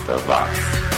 80 watts.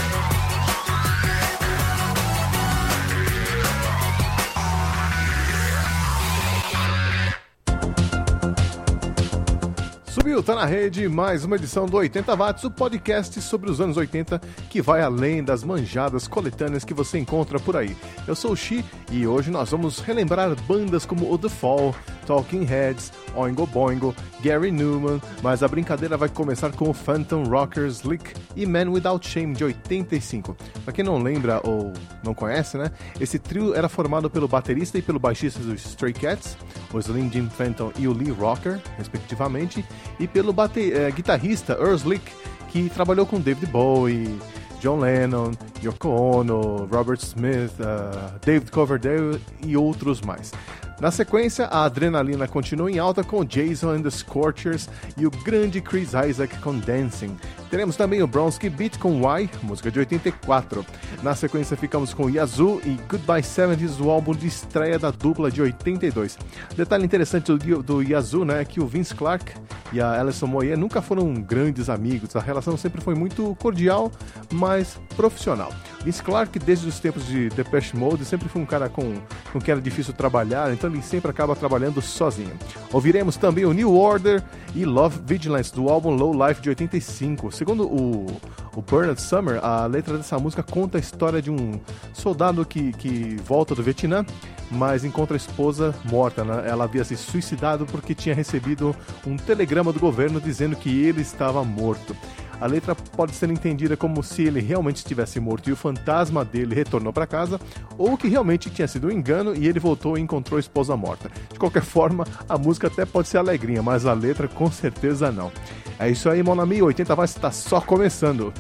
Subiu, tá na rede, mais uma edição do 80 Watts, o podcast sobre os anos 80 que vai além das manjadas coletâneas que você encontra por aí. Eu sou o Xi e hoje nós vamos relembrar bandas como o The Fall, Talking Heads, Oingo Boingo, Gary Newman, mas a brincadeira vai começar com o Phantom Rockers, Slick e Man Without Shame de 85. Pra quem não lembra ou não conhece, né? Esse trio era formado pelo baterista e pelo baixista dos Stray Cats, o Slim Jim Phantom e o Lee Rocker, respectivamente, e pelo é, guitarrista Earl Slick, que trabalhou com David Bowie, John Lennon, Yoko Ono, Robert Smith, uh, David Coverdale e outros mais. Na sequência, a adrenalina continua em alta com Jason and the Scorchers e o grande Chris Isaac com Dancing. Teremos também o Bronski Beat com Why, música de 84. Na sequência, ficamos com Yazoo e Goodbye 70s, o álbum de estreia da dupla de 82. Detalhe interessante do, do Yazoo né, é que o Vince Clark e a Alison Moyer nunca foram grandes amigos, a relação sempre foi muito cordial, mas profissional. Vince Clark, desde os tempos de Depeche Mode, sempre foi um cara com, com quem era difícil trabalhar, então ele sempre acaba trabalhando sozinho. Ouviremos também o New Order e Love Vigilance, do álbum Low Life de 85. Segundo o, o Bernard Summer, a letra dessa música conta a história de um soldado que, que volta do Vietnã, mas encontra a esposa morta. Né? Ela havia se suicidado porque tinha recebido um telegrama do governo dizendo que ele estava morto. A letra pode ser entendida como se ele realmente estivesse morto e o fantasma dele retornou para casa, ou que realmente tinha sido um engano e ele voltou e encontrou a esposa morta. De qualquer forma, a música até pode ser alegrinha, mas a letra com certeza não. É isso aí, Monami, 80 vai estar só começando.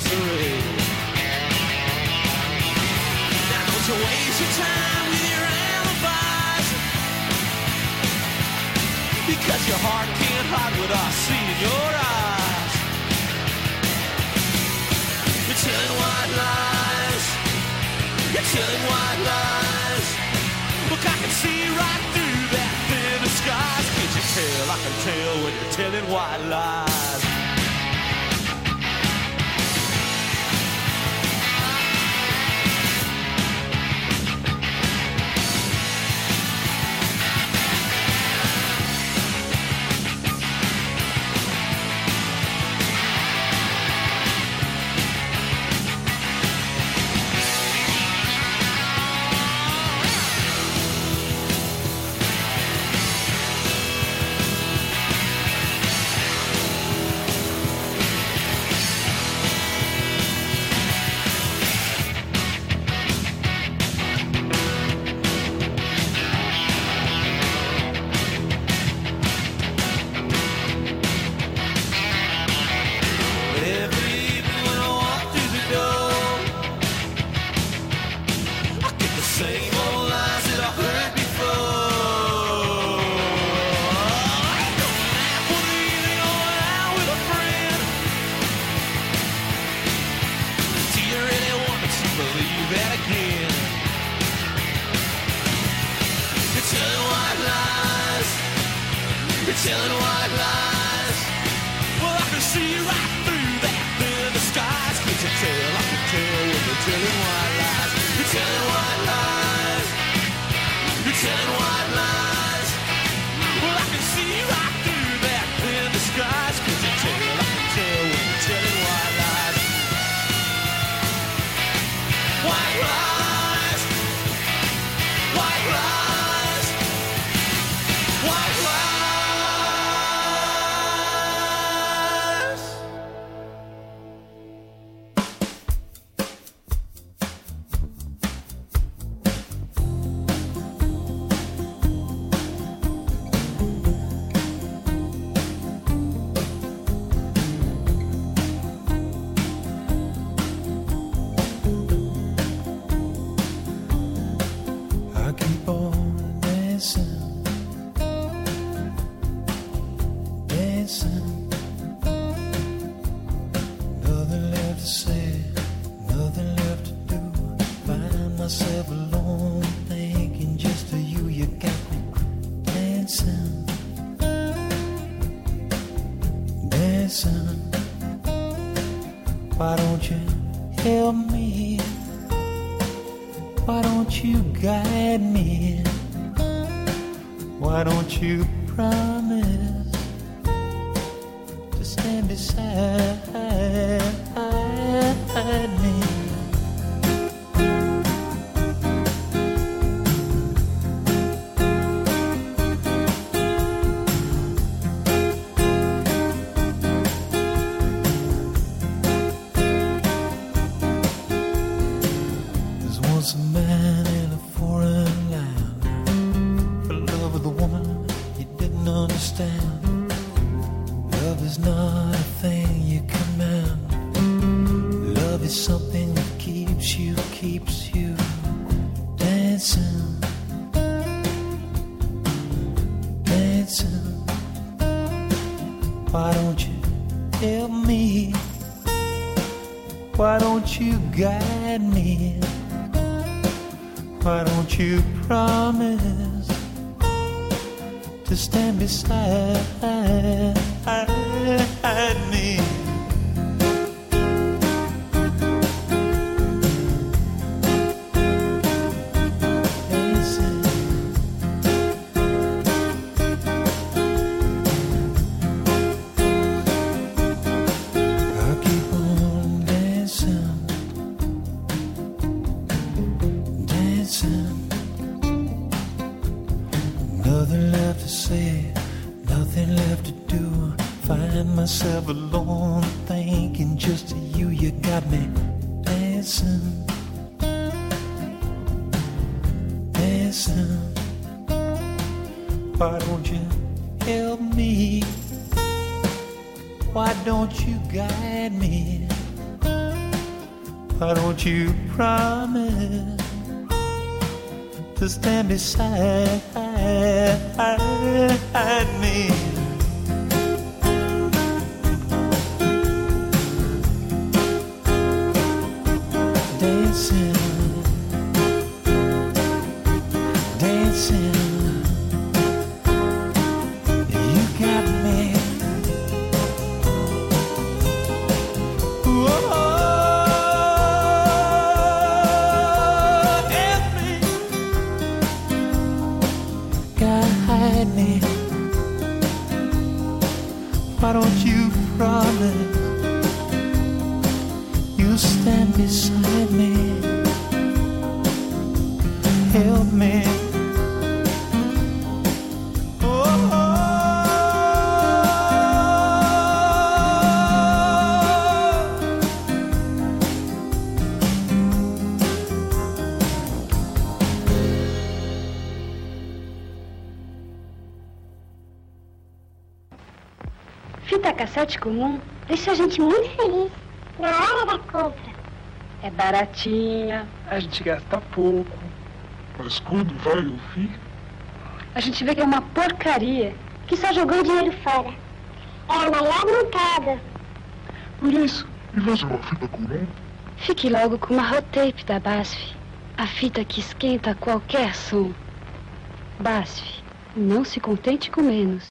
Don't you waste your time with your alibis? Because your heart can't hide what I see in your eyes. You're telling white lies. You're telling white lies. Look, I can see right through that thin disguise. Can't you tell? I can tell when you're telling white lies. thousand men. Beside cassete comum deixa a gente muito feliz na hora da compra. É baratinha, a gente gasta pouco. Mas quando vai ouvir? A gente vê que é uma porcaria. Que só jogou dinheiro fora. É a melhor montada. Por isso, vez de uma fita comum, Fique logo com uma rotape da BASF. A fita que esquenta qualquer som. BASF, não se contente com menos.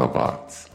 robots.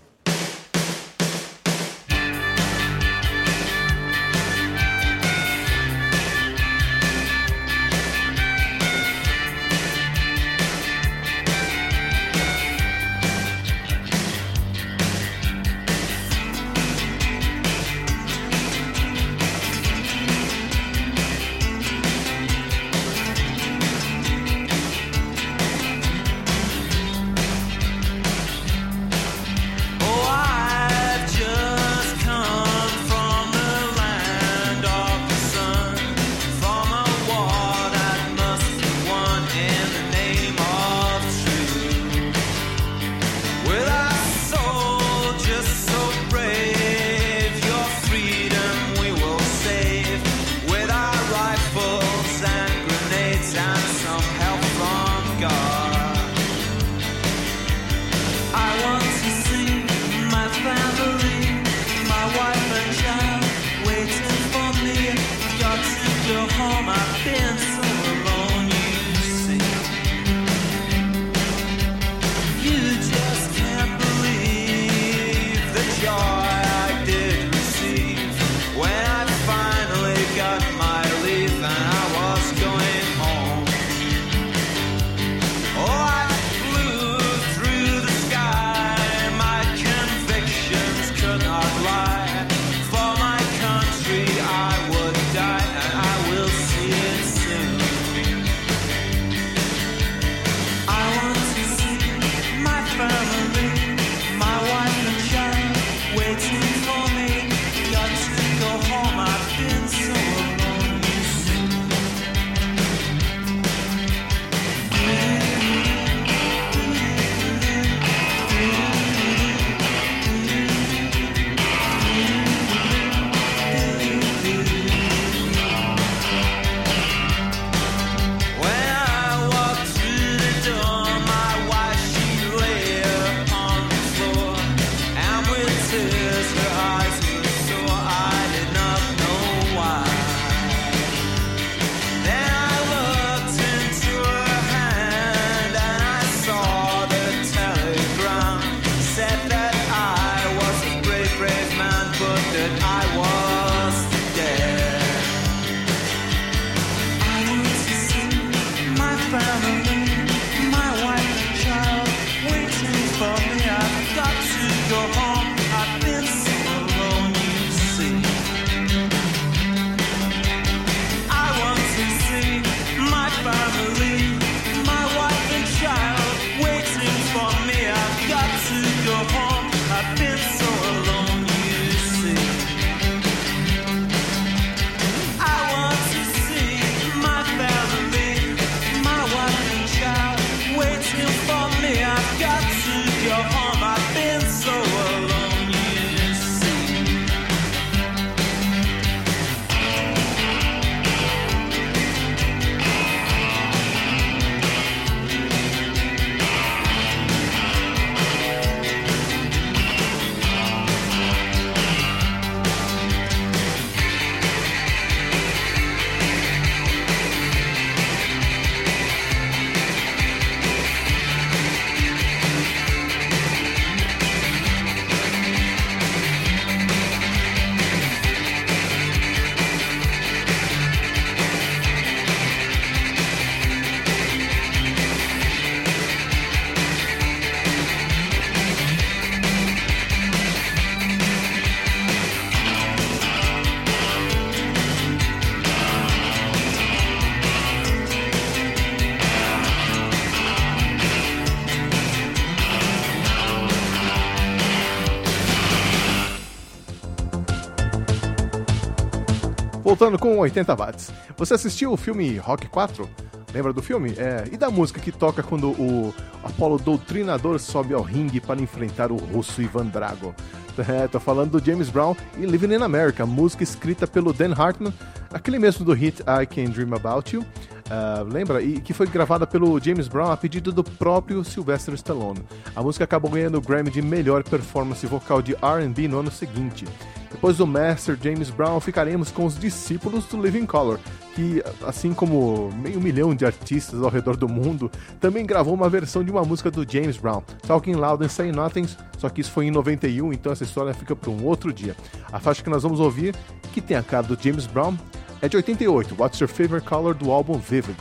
voltando com 80 watts. Você assistiu o filme Rock 4? Lembra do filme? É, e da música que toca quando o Apolo Doutrinador sobe ao ringue para enfrentar o russo Ivan Drago. É, tô falando do James Brown e Living in America, música escrita pelo Dan Hartman, aquele mesmo do hit I Can Dream About You. Uh, lembra? E que foi gravada pelo James Brown a pedido do próprio Sylvester Stallone. A música acabou ganhando o Grammy de melhor performance vocal de R&B no ano seguinte. Depois do Master James Brown, ficaremos com os discípulos do Living Color, que, assim como meio milhão de artistas ao redor do mundo, também gravou uma versão de uma música do James Brown, Talking Loud and Saying Nothing, só que isso foi em 91, então essa história fica para um outro dia. A faixa que nós vamos ouvir, que tem a cara do James Brown, é de 88, What's Your Favorite Color do álbum Vivid.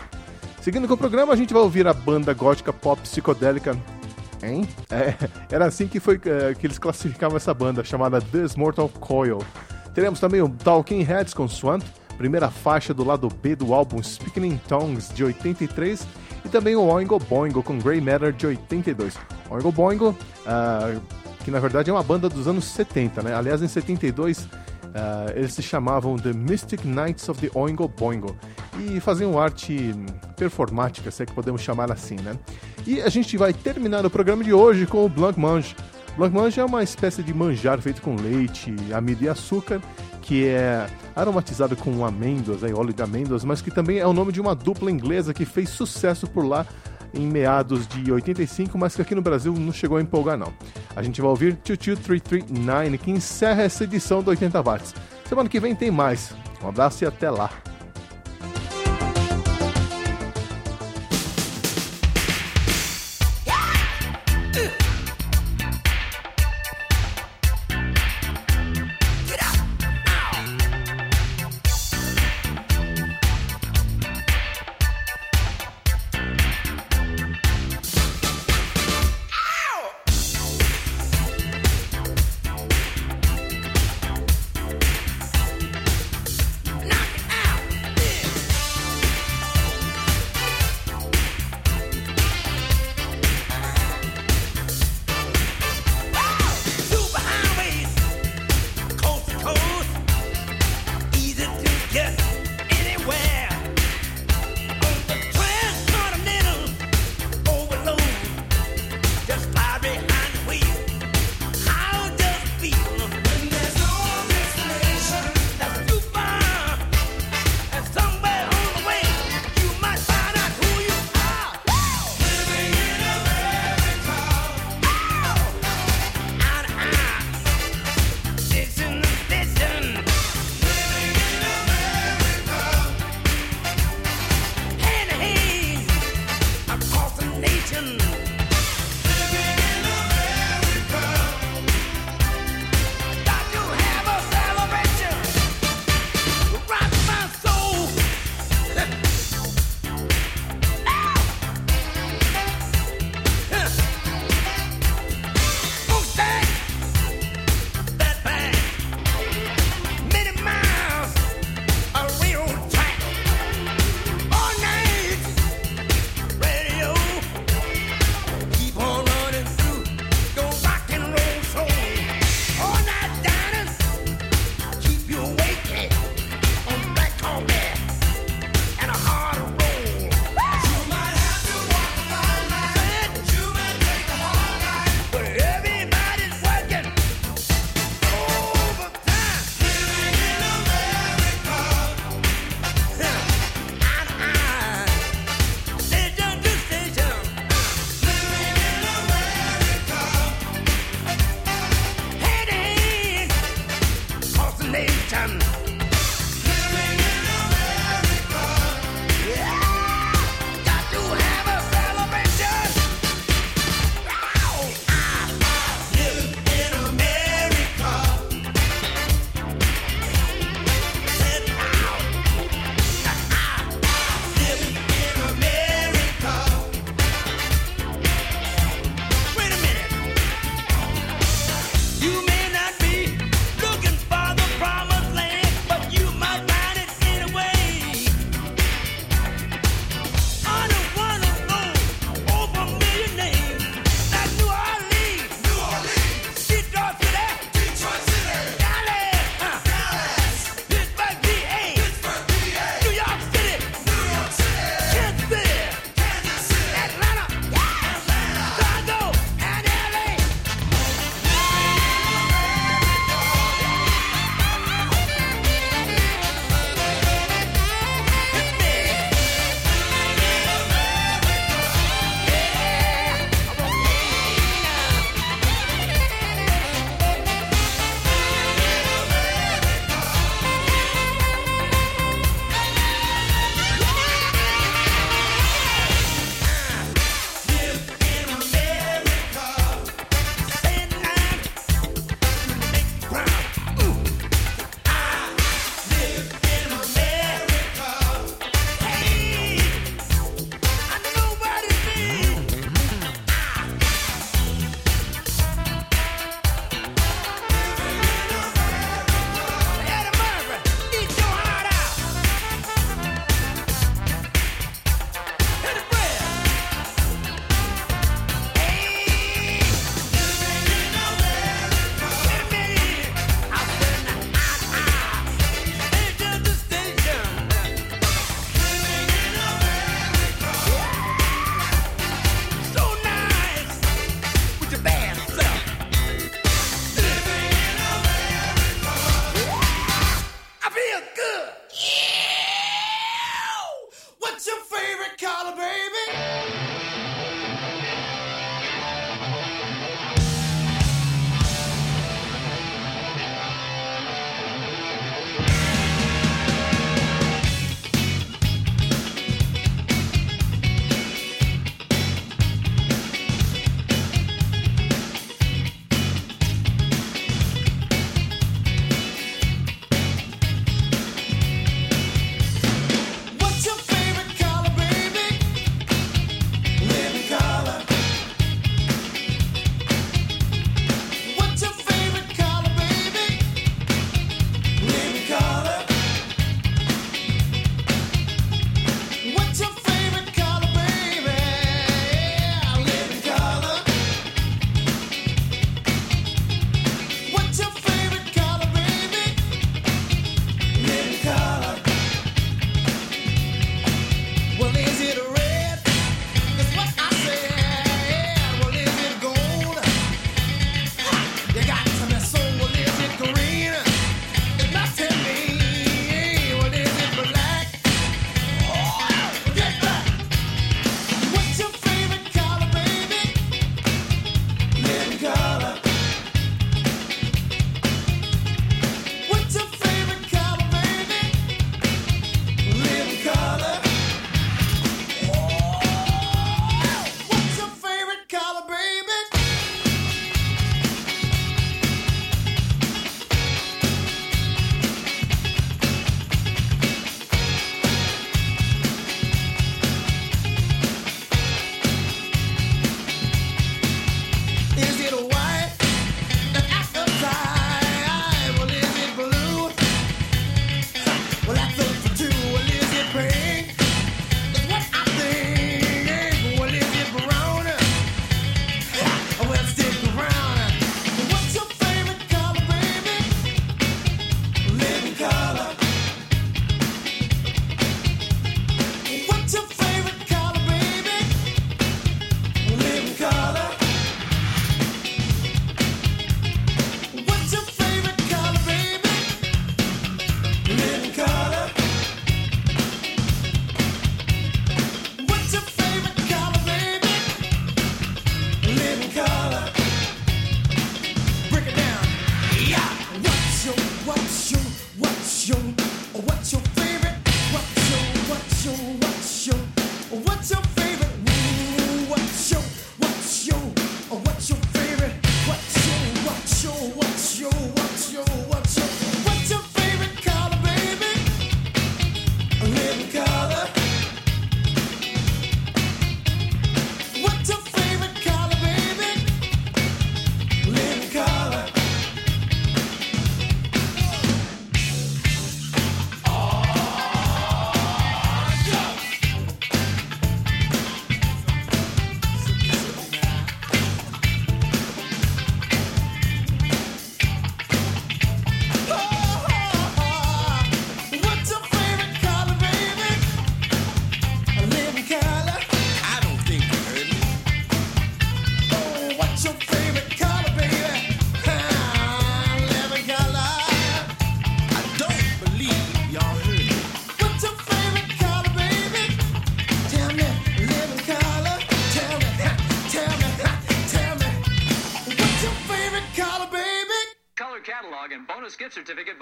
Seguindo com o programa, a gente vai ouvir a banda gótica pop psicodélica Hein? É, era assim que, foi, é, que eles classificavam essa banda, chamada This Mortal Coil. Teremos também o Talking Heads com Swamp, primeira faixa do lado B do álbum Speaking in Tongues de 83, e também o Oingo Boingo com Grey Matter de 82. Oingo Boingo, uh, que na verdade é uma banda dos anos 70, né? Aliás, em 72 Uh, eles se chamavam The Mystic Knights of the Oingo Boingo e faziam arte performática, se é que podemos chamar assim, né? E a gente vai terminar o programa de hoje com o Blanc Mange. Blanc Mange é uma espécie de manjar feito com leite, amido e açúcar, que é aromatizado com amêndoas, aí, óleo de amêndoas, mas que também é o nome de uma dupla inglesa que fez sucesso por lá em meados de 85, mas que aqui no Brasil não chegou a empolgar não. A gente vai ouvir 22339, que encerra essa edição do 80 watts. Semana que vem tem mais. Um abraço e até lá.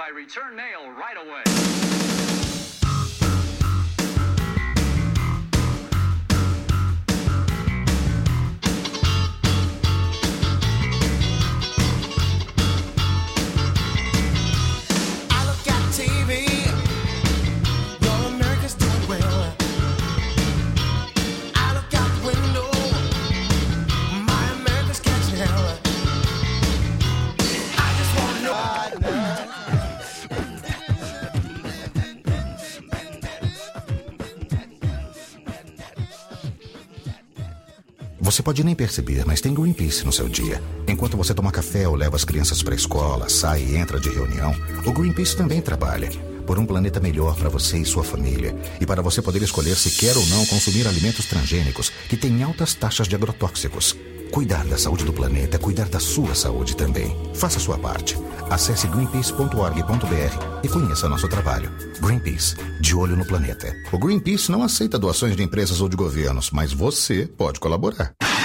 By return mail right away. Você pode nem perceber, mas tem Greenpeace no seu dia. Enquanto você toma café ou leva as crianças para a escola, sai e entra de reunião, o Greenpeace também trabalha. Por um planeta melhor para você e sua família. E para você poder escolher se quer ou não consumir alimentos transgênicos que têm altas taxas de agrotóxicos. Cuidar da saúde do planeta é cuidar da sua saúde também. Faça sua parte. Acesse greenpeace.org.br e conheça nosso trabalho. Greenpeace, de olho no planeta. O Greenpeace não aceita doações de empresas ou de governos, mas você pode colaborar.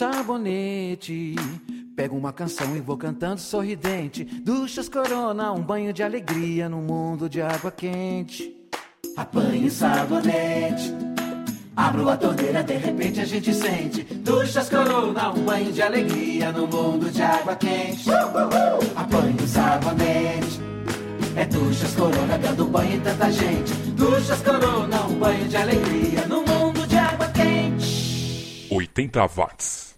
Sabonete. Pego uma canção e vou cantando sorridente. Duchas corona, um banho de alegria no mundo de água quente. Apanho sabonete. Abro a torneira, de repente a gente sente. Duchas corona, um banho de alegria no mundo de água quente. Apanho sabonete. É duchas corona dando banho em tanta gente. Duchas corona, um banho de alegria no mundo de água quente. 80 watts.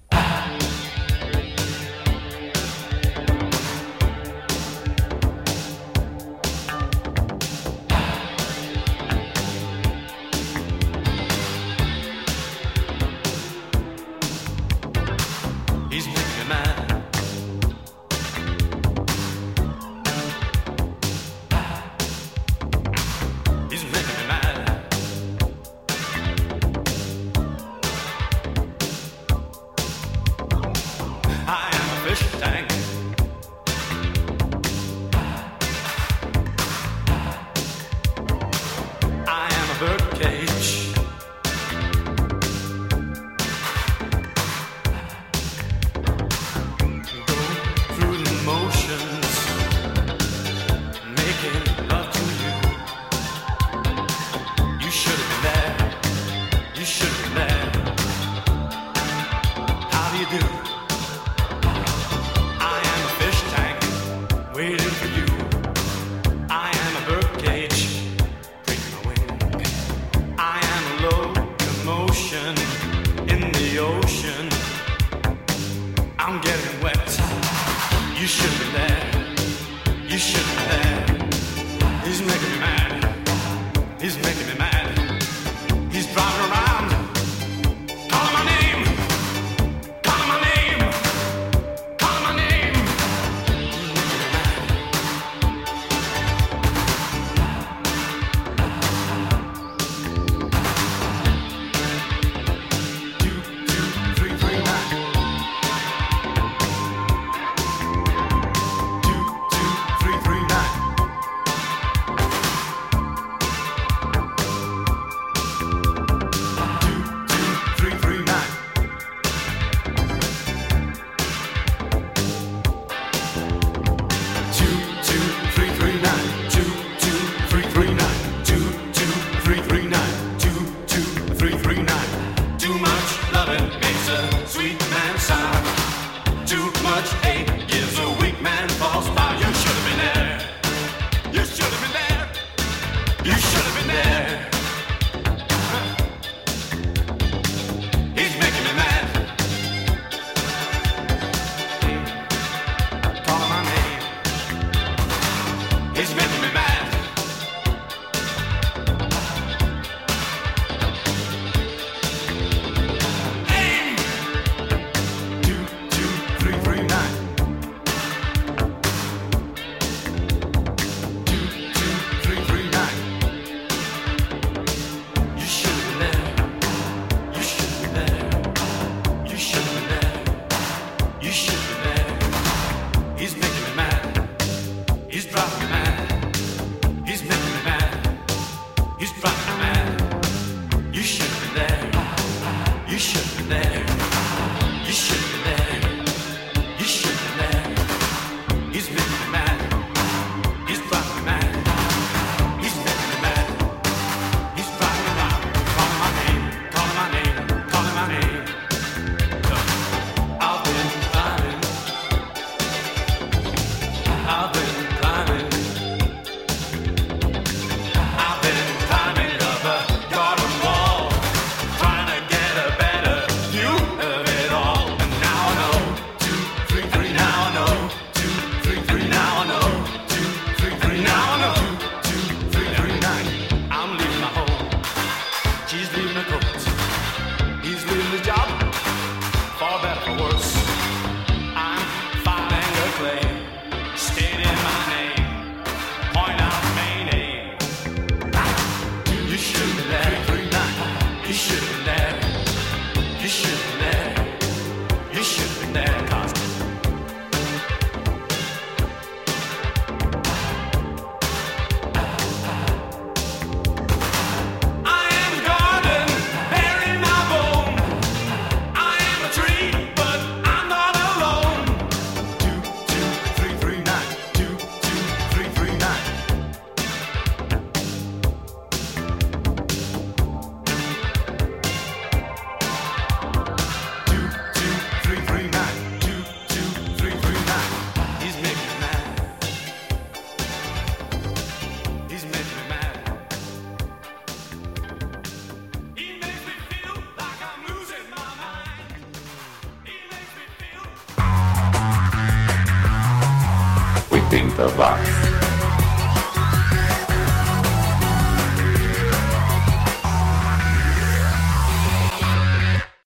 80 watts.